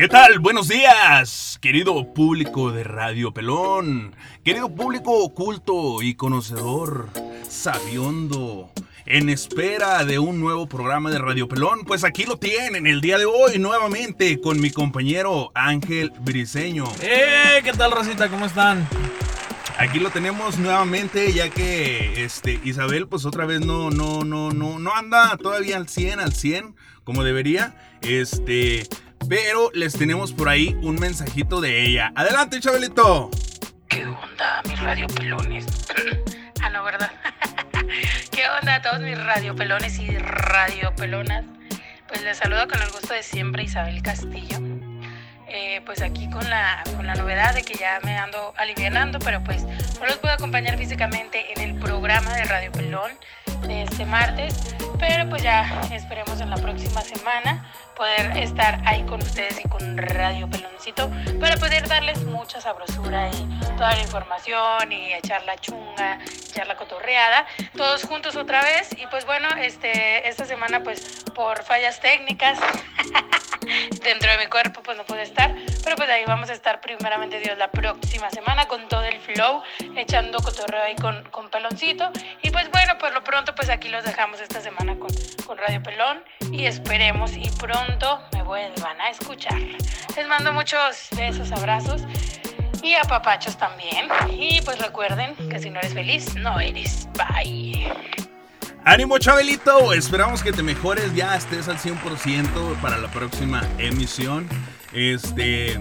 ¿Qué tal? Buenos días, querido público de Radio Pelón, querido público oculto y conocedor, sabiondo, en espera de un nuevo programa de Radio Pelón, pues aquí lo tienen el día de hoy nuevamente con mi compañero Ángel Briseño. ¡Eh! ¿Qué tal, Rosita? ¿Cómo están? Aquí lo tenemos nuevamente ya que este Isabel pues otra vez no no no no no anda todavía al 100 al 100 como debería. Este, pero les tenemos por ahí un mensajito de ella. Adelante, Chabelito. ¿Qué onda, mis radiopelones? ah, no, ¿verdad? ¿Qué onda a todos mis radiopelones y radiopelonas? Pues les saludo con el gusto de siempre Isabel Castillo. Eh, pues aquí con la, con la novedad de que ya me ando alivianando, pero pues no los puedo acompañar físicamente en el programa de Radio Pelón de este martes, pero pues ya esperemos en la próxima semana poder estar ahí con ustedes y con Radio Peloncito para poder darles mucha sabrosura y toda la información y echar la chunga, echar la cotorreada, todos juntos otra vez. Y pues bueno, este, esta semana pues por fallas técnicas dentro de mi cuerpo pues no pude estar, pero pues ahí vamos a estar primeramente Dios la próxima semana con todo el flow, echando cotorreo ahí con, con Peloncito. Y pues bueno, por lo pronto pues aquí los dejamos esta semana con, con Radio Pelón y esperemos y pronto me vuelvan a escuchar. Les mando muchos besos, abrazos y a papachos también. Y pues recuerden que si no eres feliz, no eres. Bye. Ánimo Chabelito, esperamos que te mejores, ya estés al 100% para la próxima emisión. Este,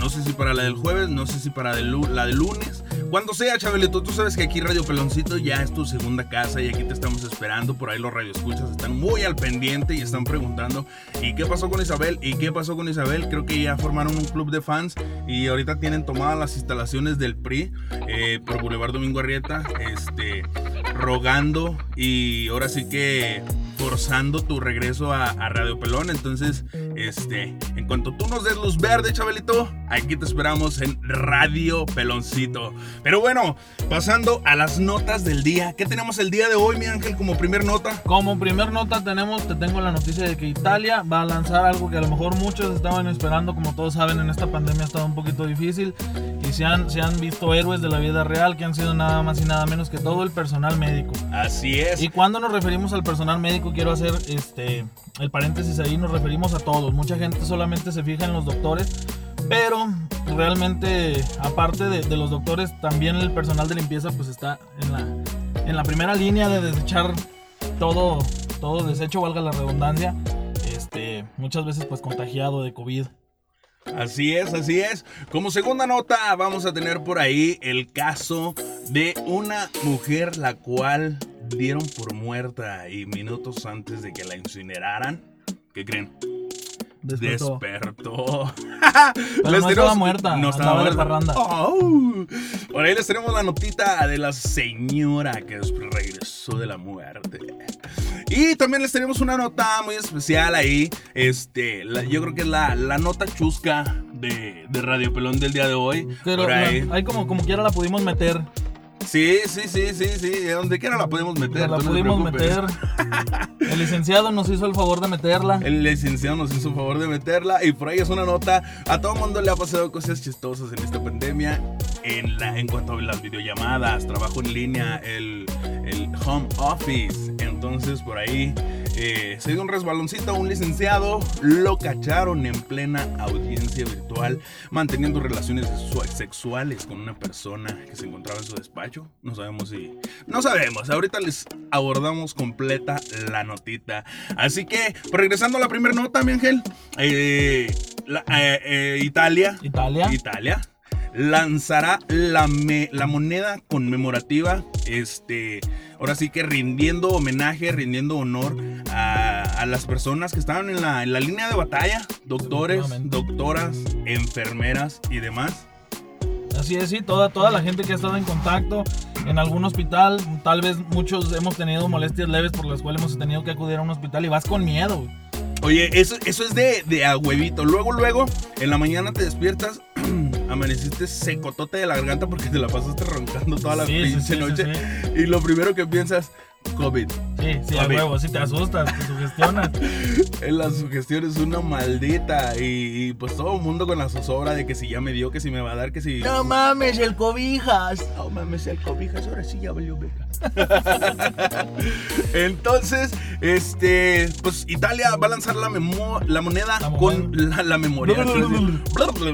no sé si para la del jueves, no sé si para la del lunes. Cuando sea, Chabelito, tú sabes que aquí Radio Peloncito ya es tu segunda casa y aquí te estamos esperando. Por ahí los radioescuchas están muy al pendiente y están preguntando ¿y qué pasó con Isabel? ¿Y qué pasó con Isabel? Creo que ya formaron un club de fans y ahorita tienen tomadas las instalaciones del PRI eh, por Boulevard Domingo Arrieta, este, rogando y ahora sí que forzando tu regreso a, a, Radio Pelón. Entonces, este, en cuanto tú nos des luz verde, Chabelito, aquí te esperamos en Radio Peloncito. Pero bueno, pasando a las notas del día. ¿Qué tenemos el día de hoy, mi ángel, como primer nota? Como primer nota tenemos, te tengo la noticia de que Italia va a lanzar algo que a lo mejor muchos estaban esperando. Como todos saben, en esta pandemia ha estado un poquito difícil. Y se han, se han visto héroes de la vida real que han sido nada más y nada menos que todo el personal médico. Así es. Y cuando nos referimos al personal médico, quiero hacer este el paréntesis ahí, nos referimos a todos. Mucha gente solamente se fija en los doctores, pero realmente, aparte de, los doctores, también el personal de limpieza pues está en la, en la primera línea de desechar todo, todo desecho, valga la redundancia, este, muchas veces pues contagiado de COVID. Así es, así es. Como segunda nota vamos a tener por ahí el caso de una mujer la cual dieron por muerta y minutos antes de que la incineraran. ¿Qué creen? Despertó. Despertó. Pero no estaba muerta. No estaba muerta. Oh. Por ahí les tenemos la notita de la señora que regresó de la muerte. Y también les tenemos una nota muy especial ahí. Este, yo creo que es la, la nota chusca de, de, Radio Pelón del día de hoy. Pero ahí. como, como quiera la pudimos meter. Sí, sí, sí, sí, sí. Donde quiera la podemos meter. La pudimos meter. El licenciado nos hizo el favor de meterla. El licenciado nos hizo el favor de meterla. Y por ahí es una nota. A todo mundo le ha pasado cosas chistosas en esta pandemia. En, la, en cuanto a las videollamadas, trabajo en línea, el, el home office. Entonces por ahí eh, se dio un resbaloncito a un licenciado. Lo cacharon en plena audiencia virtual. Manteniendo relaciones sexuales con una persona que se encontraba en su despacho. No sabemos si... No sabemos. Ahorita les abordamos completa la notita. Así que, regresando a la primera nota, mi ángel. Eh, eh, Italia. Italia. Italia lanzará la, la moneda conmemorativa, este, ahora sí que rindiendo homenaje, rindiendo honor a, las personas que estaban en la, en la línea de batalla, doctores, doctoras, enfermeras y demás. Así es, sí, toda, toda la gente que ha estado en contacto en algún hospital, tal vez muchos hemos tenido molestias leves por las cuales hemos tenido que acudir a un hospital y vas con miedo. Oye, eso, eso es de, de a huevito. Luego, luego, en la mañana te despiertas amaneciste secotote de la garganta porque te la pasaste roncando toda la pinche noche. Y lo primero que piensas, COVID. Sí, sí, a Papi. huevo, sí te asustas, te sugestionas. La sugestión es una maldita. Y, y, pues todo el mundo con la zozobra de que si ya me dio, que si me va a dar, que si. mames, el cobijas. No mames, el cobijas, ahora sí ya valió verga. Entonces, este, pues Italia va a lanzar la, memo- la moneda La con la memoria.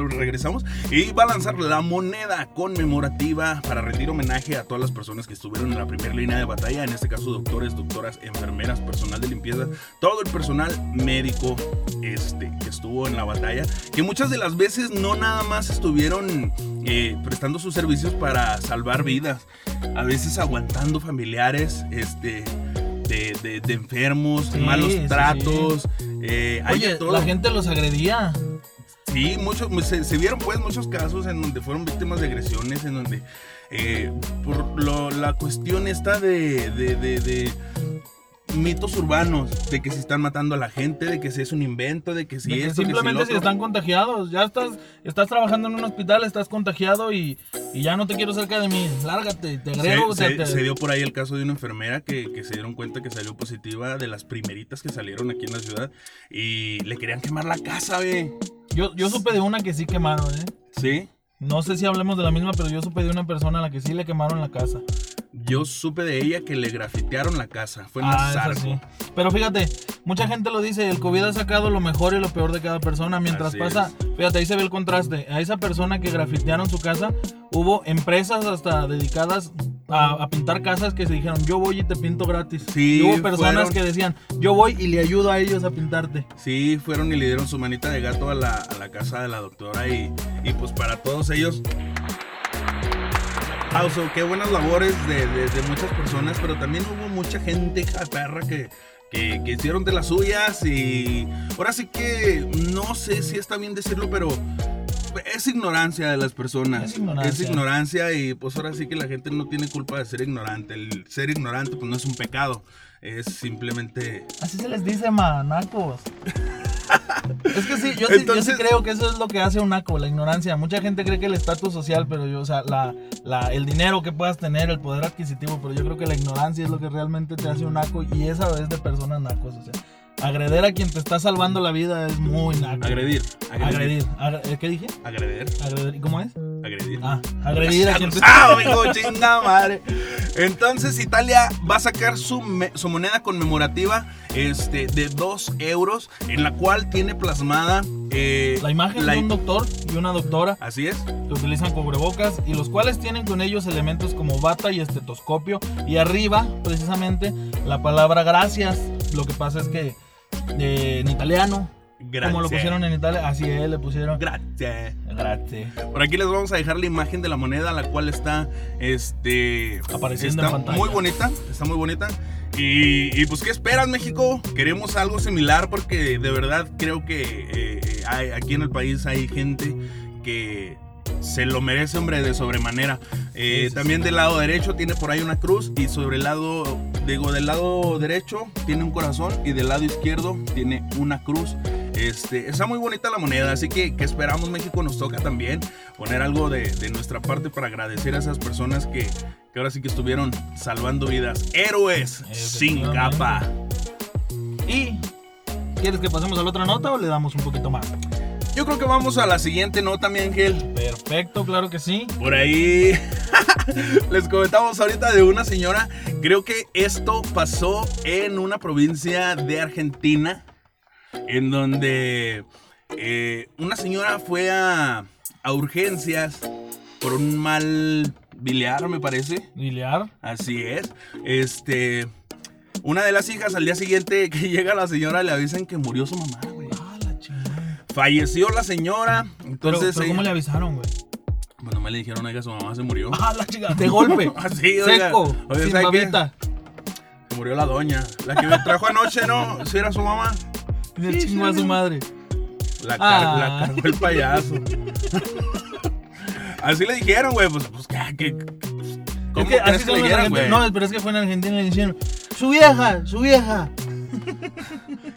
Regresamos. Y va a lanzar la moneda conmemorativa para rendir homenaje a todas las personas que estuvieron en la primera línea de batalla. En este caso, doctores, doctoras, enfermeras, personal de limpieza, todo el personal médico este, que estuvo en la batalla. Que muchas de las veces no nada más estuvieron eh, prestando sus servicios para salvar vidas. A veces aguantando familiares, este. De, de- de enfermos, Sí, malos sí, tratos, eh, hay Oye, todo. la gente los agredía. Sí, muchos, se, se vieron pues muchos casos en donde fueron víctimas de agresiones, en donde eh, por lo- la cuestión está de- de mitos urbanos, de que se están matando a la gente, de que si es un invento, de que si De que esto, que si simplemente si están contagiados, ya estás, estás trabajando en un hospital, estás contagiado y, y ya no te quiero cerca de mí. Lárgate, te agrego. se- te- te- se dio por ahí el caso de una enfermera que, que se dieron cuenta que salió positiva de las primeritas que salieron aquí en la ciudad y le querían quemar la casa, ve. yo, yo supe de una que sí quemaron, ¿eh? ¿Sí? No sé si hablemos de la misma, pero yo supe de una persona a la que sí le quemaron la casa. Yo supe de ella que le grafitearon la casa. Fue en Ah, sí. Pero fíjate, mucha gente lo dice, el COVID ha sacado lo mejor y lo peor de cada persona. Mientras Así pasa, fíjate, ahí se ve el contraste. A esa persona que grafitearon su casa, hubo empresas hasta dedicadas a, a pintar casas que se dijeron, yo voy y te pinto gratis. Sí, y hubo personas fueron- que decían, yo voy y le ayudo a ellos a pintarte. Sí, fueron y le dieron su manita de gato a la, a la casa de la doctora y, y pues para todos ellos... Aplauso, qué buenas labores de, de- de muchas personas, pero también hubo mucha gente, hija de perra, que, que, que hicieron de las suyas y ahora sí que no sé si está bien decirlo, pero es ignorancia de las personas. Es ignorancia. Es ignorancia y pues ahora sí que la gente no tiene culpa de ser ignorante. El ser ignorante pues no es un pecado, es simplemente Así se les dice, manacos. es que sí yo, sí, yo sí Entonces- creo que eso es lo que hace un naco, la ignorancia. Mucha gente cree que el estatus social, pero yo, o sea, la, la- el dinero que puedas tener, el poder adquisitivo, pero yo creo que la ignorancia es lo que realmente te hace un naco y esa es de personas nacos. O sea, agreder a quien te está salvando la vida es muy naco. agredir. Agredir. Agre- ¿Qué dije? Agredir. Agredir. ¿Y cómo es? Agredir. Ah, agredir a quien te ¡Ah, hijo, chinga madre! Entonces Italia va a sacar su, moneda conmemorativa este, de 2 euros, en la cual tiene plasmada... eh, La imagen la- de un doctor y una doctora Así es. que utilizan cubrebocas y los cuales tienen con ellos elementos como bata y estetoscopio y arriba precisamente la palabra gracias. Lo que pasa es que eh, en italiano, Gracias. como lo pusieron en Italia, así es, le pusieron Gracias. gracias. Por aquí les vamos a dejar la imagen de la moneda, la cual está, este, Apareciendo está en pantalla. muy bonita, está muy bonita. Y, y, pues, ¿qué esperas, México? Queremos algo similar porque de verdad creo que eh, hay- aquí en el país hay gente que se lo merece, hombre, de sobremanera. Eh, Sí, sí, también sí. del lado derecho tiene por ahí una cruz y sobre el lado, digo, del lado derecho tiene un corazón y del lado izquierdo tiene una cruz. Este, está muy bonita la moneda, así que, que esperamos México nos toca también poner algo de, de nuestra parte para agradecer a esas personas que, que ahora sí que estuvieron salvando vidas. Héroes sin capa. Y ¿quieres que pasemos a la otra nota o le damos un poquito más? Yo creo que vamos a la siguiente nota, mi ángel. Perfecto, claro que sí. Por ahí les comentamos ahorita de una señora. Creo que esto pasó en una provincia de Argentina, en donde eh, una señora fue a, a urgencias por un mal biliar, me parece. Lilear. Así es. Este, una de las hijas al día siguiente que llega la señora le avisan que murió su mamá, Falleció la señora. Entonces, pero ¿cómo ella- le avisaron, güey? bueno, me le dijeron, oiga, su mamá se murió. Ah, la chingada. De golpe. Así, oiga. Seco. Oiga, sin ¿sabe qué? babita. Se murió la doña. La que me trajo anoche, ¿no? Si era su mamá. Le Sí, chingó a sí, su sí. madre. La, car- Ah. la cargó el payaso. Así le dijeron, güey. Pues, pues, ¿qué? qué- ¿Cómo Es que crees así que son le los dijeron, argentinos. güey? No, pero es que fue en Argentina y le dijeron, su vieja, su vieja,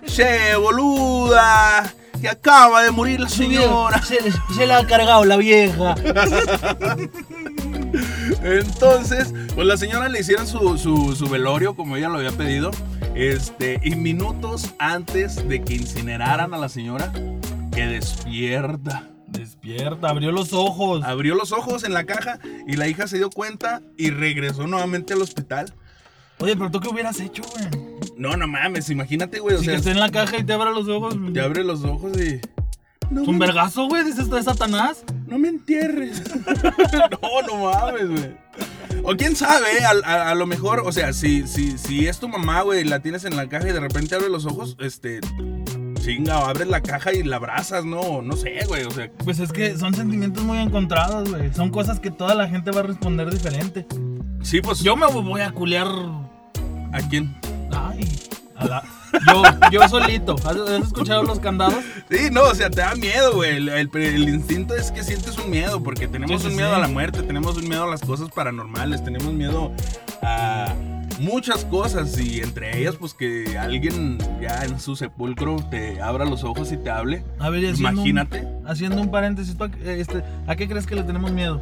Che, boluda. Que acaba de morir la señora. Se, se la ha cargado la vieja. Entonces, pues la señora le hicieron su, su, su velorio como ella lo había pedido. Este, y minutos antes de que incineraran a la señora, que despierta. Despierta, abrió los ojos. Abrió los ojos en la caja y la hija se dio cuenta y regresó nuevamente al hospital. Oye, pero tú qué hubieras hecho, güey. No, no mames, imagínate, güey. O Si sea, que esté en la caja y te abra los ojos. te abre los ojos y. No Es un vergazo, güey, dices esto de Satanás. no me entierres. no, no mames, güey. O quién sabe, eh, a, a- a lo mejor, o sea, si, si, si es tu mamá, güey, la tienes en la caja y de repente abre los ojos, este. Chinga, o abres la caja y la abrazas, no, no sé, güey, o sea. Pues es que son sentimientos muy encontrados, güey. Son cosas que toda la gente va a responder diferente. Sí, pues. Yo me voy a culear. ¿A quién? Ay, a la- Yo, yo solito. ¿Has, has escuchado los candados? Sí, no, o sea, te da miedo, güey. El, el- el instinto es que sientes un miedo, porque tenemos Sí, sí, un miedo a la muerte, tenemos un miedo a las cosas paranormales, tenemos miedo a muchas cosas y entre ellas, pues que alguien ya en su sepulcro te abra los ojos y te hable. A ver, un- Imagínate. haciendo un paréntesis, ¿tú a, este, ¿a qué crees que le tenemos miedo?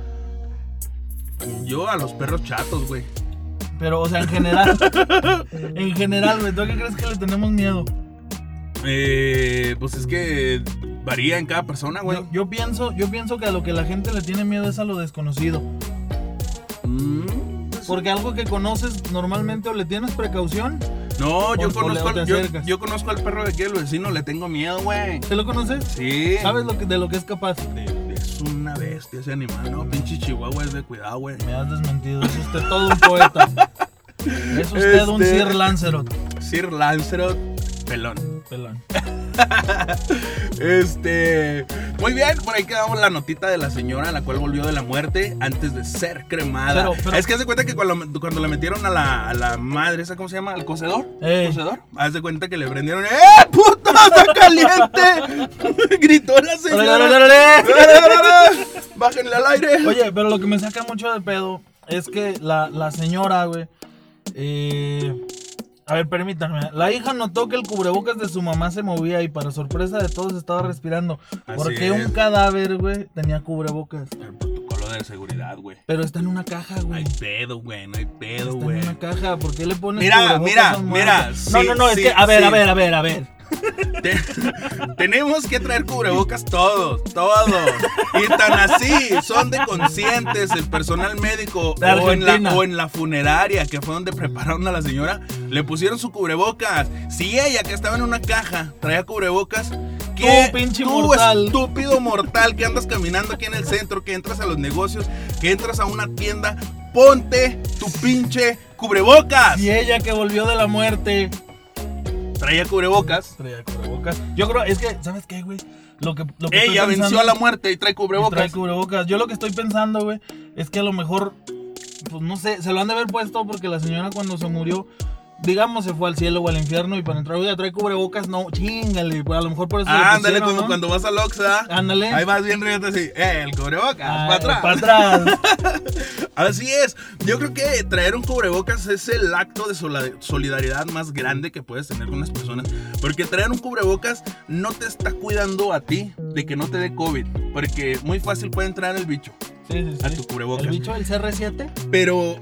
Yo a los perros chatos, güey. Pero, o sea, en general. en general, güey, ¿tú a qué crees que le tenemos miedo? Eh, pues es que varía en cada persona, güey. Yo, yo pienso, yo pienso que a lo que la gente le tiene miedo es a lo desconocido. Mm, pues, Porque algo que conoces normalmente o le tienes precaución. no, yo o- conozco, o al, yo, conozco al perro de aquí, el vecino, le tengo miedo, güey. ¿Te lo conoces? Sí. ¿Sabes lo que, de lo que es capaz? Una bestia ese animal, ¿no? Pinche chihuahua es de cuidado, güey. Me has desmentido, es usted todo un poeta. Es usted un Este- Sir Lancelot. Sir Lancelot pelón. Pelón. Este. Muy bien, por ahí quedamos la notita de la señora, la cual volvió de la muerte antes de ser cremada. Pero- pero- es que haz de cuenta que cuando, cuando la metieron a la, a la madre, ¿esa cómo se llama? ¿Al cocedor? Ey. ¿Cocedor? Haz de cuenta que le prendieron. ¡Eh, puta! ¡Está caliente! Gritó la señora. Bájenle al aire. Oye, pero lo que me saca mucho de pedo es que la, la señora, güey. eh, a ver, permítanme. La hija notó que el cubrebocas de su mamá se movía y para sorpresa de todos estaba respirando. ¿Por Así qué es. un cadáver, güey, tenía cubrebocas? El protocolo de seguridad, güey. Pero está en una caja, No güey. hay pedo, güey, no hay pedo, Está güey. en una caja. ¿Por qué le pones Mira, cubrebocas mira, a un mira, sí, no, no, no, es que, a ver, sí. a ver, a ver, a ver. Te- tenemos que traer cubrebocas todos, todos. Y tan así, son de conscientes el personal médico o en, la, o en la funeraria, que fue donde prepararon a la señora, le pusieron su cubrebocas. Si ella, que estaba en una caja, traía cubrebocas, ¿qué pinche tú, mortal. estúpido mortal que andas caminando aquí en el centro, que entras a los negocios, que entras a una tienda, ponte tu pinche cubrebocas. Y ella que volvió de la muerte. Traía cubrebocas. Traía cubrebocas. Yo creo, es que, ¿sabes qué, güey? Lo que, lo que Ella estoy venció a la muerte y trae Y cubrebocas. Trae cubrebocas. Yo lo que estoy pensando, güey, es que a lo mejor, pues no sé, se lo han de haber puesto porque la señora cuando se murió, digamos, se fue al cielo o al infierno y para entrar, oye, trae cubrebocas, no, chingale, pues a lo mejor por eso. Ah, ándale, como ¿no? cuando vas al Oxxo, Ándale. Ahí vas bien riendo así, eh, el cubrebocas, Ah, para atrás. Para atrás. Así es. Yo creo que traer un cubrebocas es el acto de solidaridad más grande que puedes tener con las personas. Porque traer un cubrebocas no te está cuidando a ti de que no te dé COVID. Porque muy fácil puede entrar el bicho Sí, sí, sí. a tu cubrebocas. El bicho del CR7. Pero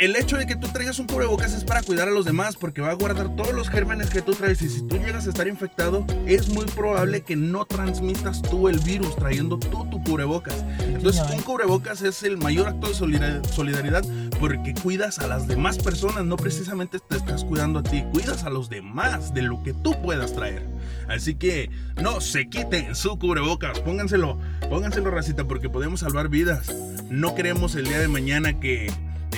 el hecho de que tú traigas un cubrebocas es para cuidar a los demás, porque va a guardar todos los gérmenes que tú traes. Y si tú llegas a estar infectado, es muy probable que no transmitas tú el virus trayendo tú tu cubrebocas. Entonces, un cubrebocas es el mayor acto de solidar- solidaridad porque cuidas a las demás personas, no precisamente te estás cuidando a ti, cuidas a los demás de lo que tú puedas traer. Así que no se quiten su cubrebocas, pónganselo, pónganselo racita porque podemos salvar vidas. No queremos el día de mañana que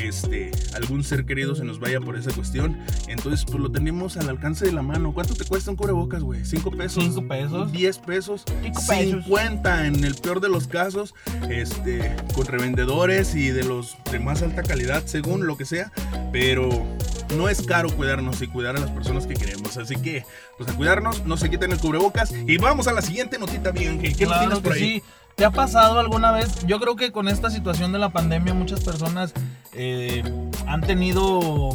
este algún ser querido se nos vaya por esa cuestión. Entonces, pues lo tenemos al alcance de la mano. ¿Cuánto te cuesta un cubrebocas, güey? ¿Cinco pesos? Cinco pesos. 10 pesos, Cinco pesos. 50 en el peor de los casos, este, con revendedores y de los de más alta calidad, según lo que sea, pero no es caro cuidarnos y cuidar a las personas que queremos, así que, pues a cuidarnos, no se quiten el cubrebocas y vamos a la siguiente notita, Ángel, ¿qué nos Claro tienes que por ahí? sí. ¿Te ha pasado alguna vez? Yo creo que con esta situación de la pandemia muchas personas eh, han tenido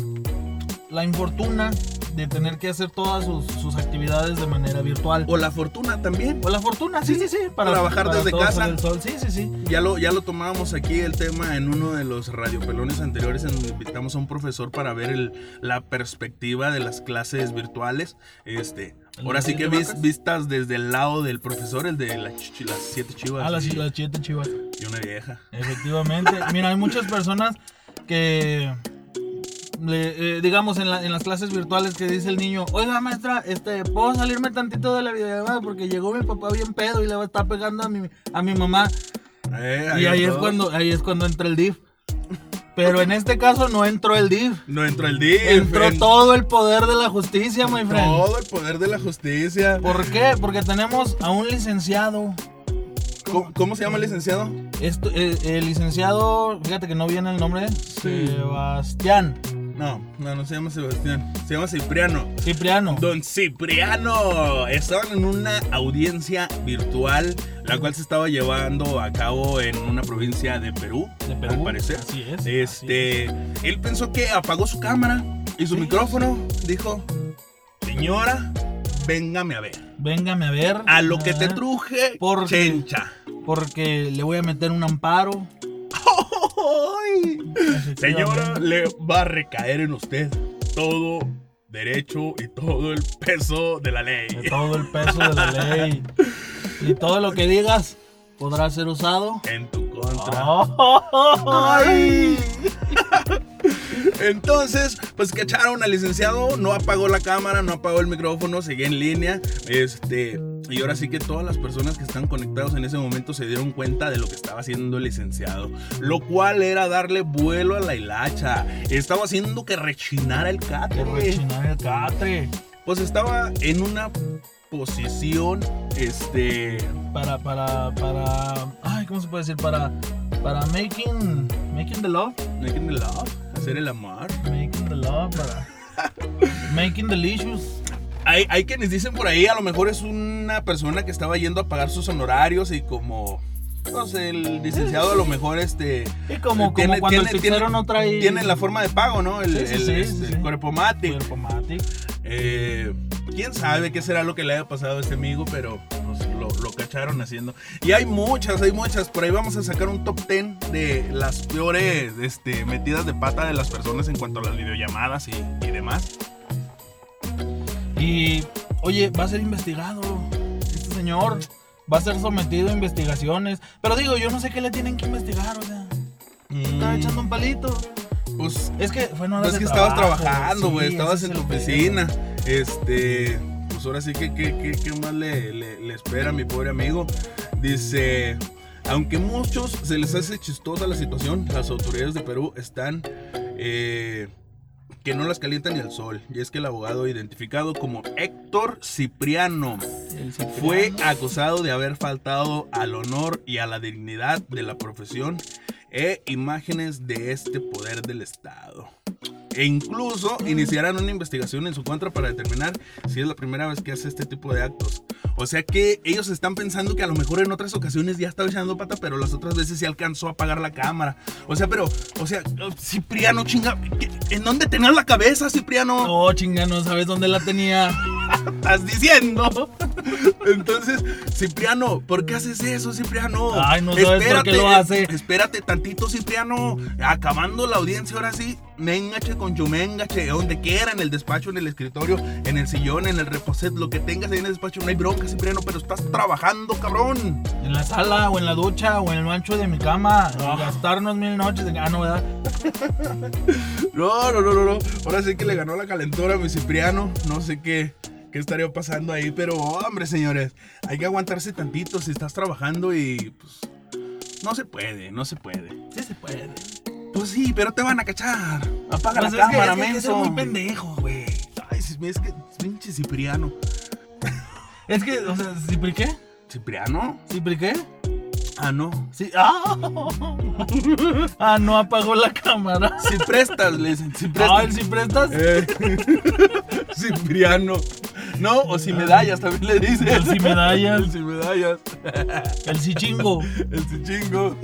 la infortuna de tener que hacer todas sus, sus actividades de manera virtual. O la fortuna también. O la fortuna, sí, sí, sí. Trabajar desde todos casa. el sol. Sí, sí, sí. Ya lo, ya lo tomábamos aquí el tema en uno de los radiopelones anteriores en donde invitamos a un profesor para ver el, la perspectiva de las clases virtuales. Este, ¿El ahora sí que vis- vistas desde el lado del profesor, el de la las siete chivas. Ah, las siete chivas. y una vieja. Efectivamente. Mira, hay muchas personas que, le- eh, digamos, en, la- en las clases virtuales que dice el niño, oiga maestra, este, ¿puedo salirme tantito de la videollamada? Porque llegó mi papá bien pedo y le va a estar pegando a mi, a mi mamá. Eh, Y ahí es, cuando, ahí es cuando entra el div. Pero en este caso no entró el div. No entró el día. Entró todo el poder de la justicia, my friend. Todo el poder de la justicia. ¿Por qué? Porque tenemos a un licenciado. ¿Cómo, cómo se llama el licenciado? Esto, eh, el licenciado, fíjate que no viene el nombre, Sebastián No, no, no se llama Sebastián. Se llama Cipriano. Cipriano. Don Cipriano. Estaban en una audiencia virtual, la cual se estaba llevando a cabo en una provincia de Perú, De Perú. al parecer. Así es. Este, él pensó que apagó su cámara y su Sí. micrófono. Dijo, señora, véngame a ver. Véngame a ver. A lo que te truje, Porque- chencha. Porque le voy a meter un amparo. Señora, le va a recaer en usted todo derecho y todo el peso de la ley. De todo el peso de la ley. Y todo lo que digas podrá ser usado. En tu contra. ¡Ay! Entonces, pues cacharon al licenciado, no apagó la cámara, no apagó el micrófono, seguía en línea. Este, y ahora sí que todas las personas que están conectados en ese momento se dieron cuenta de lo que estaba haciendo el licenciado, lo cual era darle vuelo a la hilacha. Estaba haciendo que rechinara el Que catre. rechinar el catre. Pues estaba en una posición, este, Para, para, para. Ay, ¿cómo se puede decir? Para. Para making. Making the love. making the love, hacer el amor. Making the love. Para. making delicious. Hay, hay quienes dicen por ahí, a lo mejor es una persona que estaba yendo a pagar sus honorarios y como, no sé, el licenciado a lo mejor este... Y como, tiene- como cuando tiene- el tiene- no trae. Tiene la forma de pago, ¿no? El, Sí, sí, el, sí, este. Cuerpomatic. Cuerpomatic. Eh, ¿Quién sabe qué será lo que le haya pasado a este amigo? Pero pues, lo, lo cacharon haciendo. Y hay muchas, hay muchas. Por ahí vamos a sacar un top 10 de las peores este, metidas de pata de las personas en cuanto a las videollamadas y, y demás. Y, oye, va a ser investigado este señor. Va a ser sometido a investigaciones. Pero digo, yo no sé qué le tienen que investigar, o sea. Estaba Mm, echando un palito. Pues Es que horas Pues es que estabas trabajo, trabajando, sí, güey. ese estabas es en tu pedo. Este. Pues ahora sí que, que, que- ¿qué más le, le- le espera a mi pobre amigo? Dice. Aunque muchos se les hace chistosa la situación, las autoridades de Perú están. eh, que no las calientan ni el sol. Y es que el abogado identificado como Héctor Cipriano. fue acusado de haber faltado al honor y a la dignidad de la profesión e imágenes de este poder del Estado. E incluso iniciarán una investigación en su contra para determinar si es la primera vez que hace este tipo de actos. O sea que ellos están pensando que a lo mejor en otras ocasiones ya estaba echando pata, pero las otras veces sí alcanzó a apagar la cámara. O sea, pero, o sea, Cipriano, chinga, ¿qué- ¿en dónde tenías la cabeza, Cipriano? No, chinga, no sabes dónde la tenía. estás diciendo? Entonces, Cipriano, ¿por qué haces eso, Cipriano? Ay, no sabes por qué lo hace. Espérate tantito, Cipriano. Acabando la audiencia, ahora sí, mengache con chumengache, donde quiera, en el despacho, en el escritorio, en el sillón, en el reposet, lo que tengas ahí en el despacho, no hay bronca, Cipriano, pero estás trabajando, cabrón. En la sala, o en la ducha, o en el mancho de mi cama. Y gastarnos mil noches. de- Ah, no, ¿verdad? No, no, no, no, no. Ahora sí que le ganó la calentura a mi Cipriano. No sé qué, qué estaría pasando ahí, pero hombre, señores, hay que aguantarse tantito si estás trabajando y pues no se puede, no se puede. Sí se puede. Pues sí, pero te van a cachar. Apaga Pues la es que- cámara, es que menso. muy pendejo, güey. Ay, es que pinche Cipriano. Es que, o sea, ¿Cipri qué? ¿Cipriano? ¿Cipri qué? Ah, no. Sí. ¡Ah! ah, no apagó la cámara. Si prestas, le dicen. Si Ah, prestas. el si prestas. Eh, Cipriano. No, o si medallas también le dicen. El si medallas. El si medallas. El sichingo. El sichingo.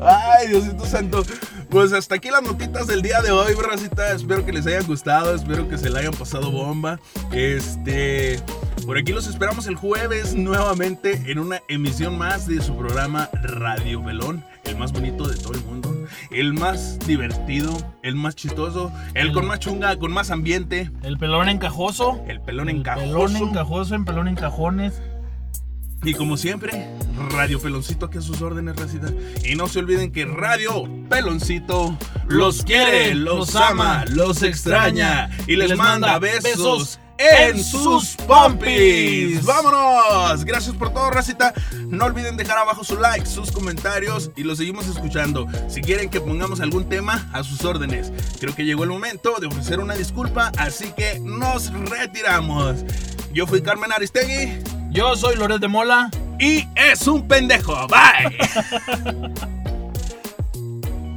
Ay, Diosito santo. Pues hasta aquí las notitas del día de hoy, racita. Espero que les hayan gustado, espero que se la hayan pasado bomba. Este, por aquí los esperamos el jueves nuevamente en una emisión más de su programa Radio Velón, el más bonito de todo el mundo, el más divertido, el más chistoso, el, con más chunga, con más ambiente. El pelón encajoso. El pelón encajoso. Pelón encajoso en pelón encajones. Y como siempre, Radio Peloncito aquí a sus órdenes, racita. Y no se olviden que Radio Peloncito los quiere, los ama, los extraña y les manda besos en sus pompis. ¡Vámonos! Gracias por todo, racita. No olviden dejar abajo su like, sus comentarios y los seguimos escuchando. Si quieren que pongamos algún tema, a sus órdenes. Creo que llegó el momento de ofrecer una disculpa, así que nos retiramos. Yo fui Carmen Aristegui. Yo soy Loret de Mola. Y es un pendejo. Bye.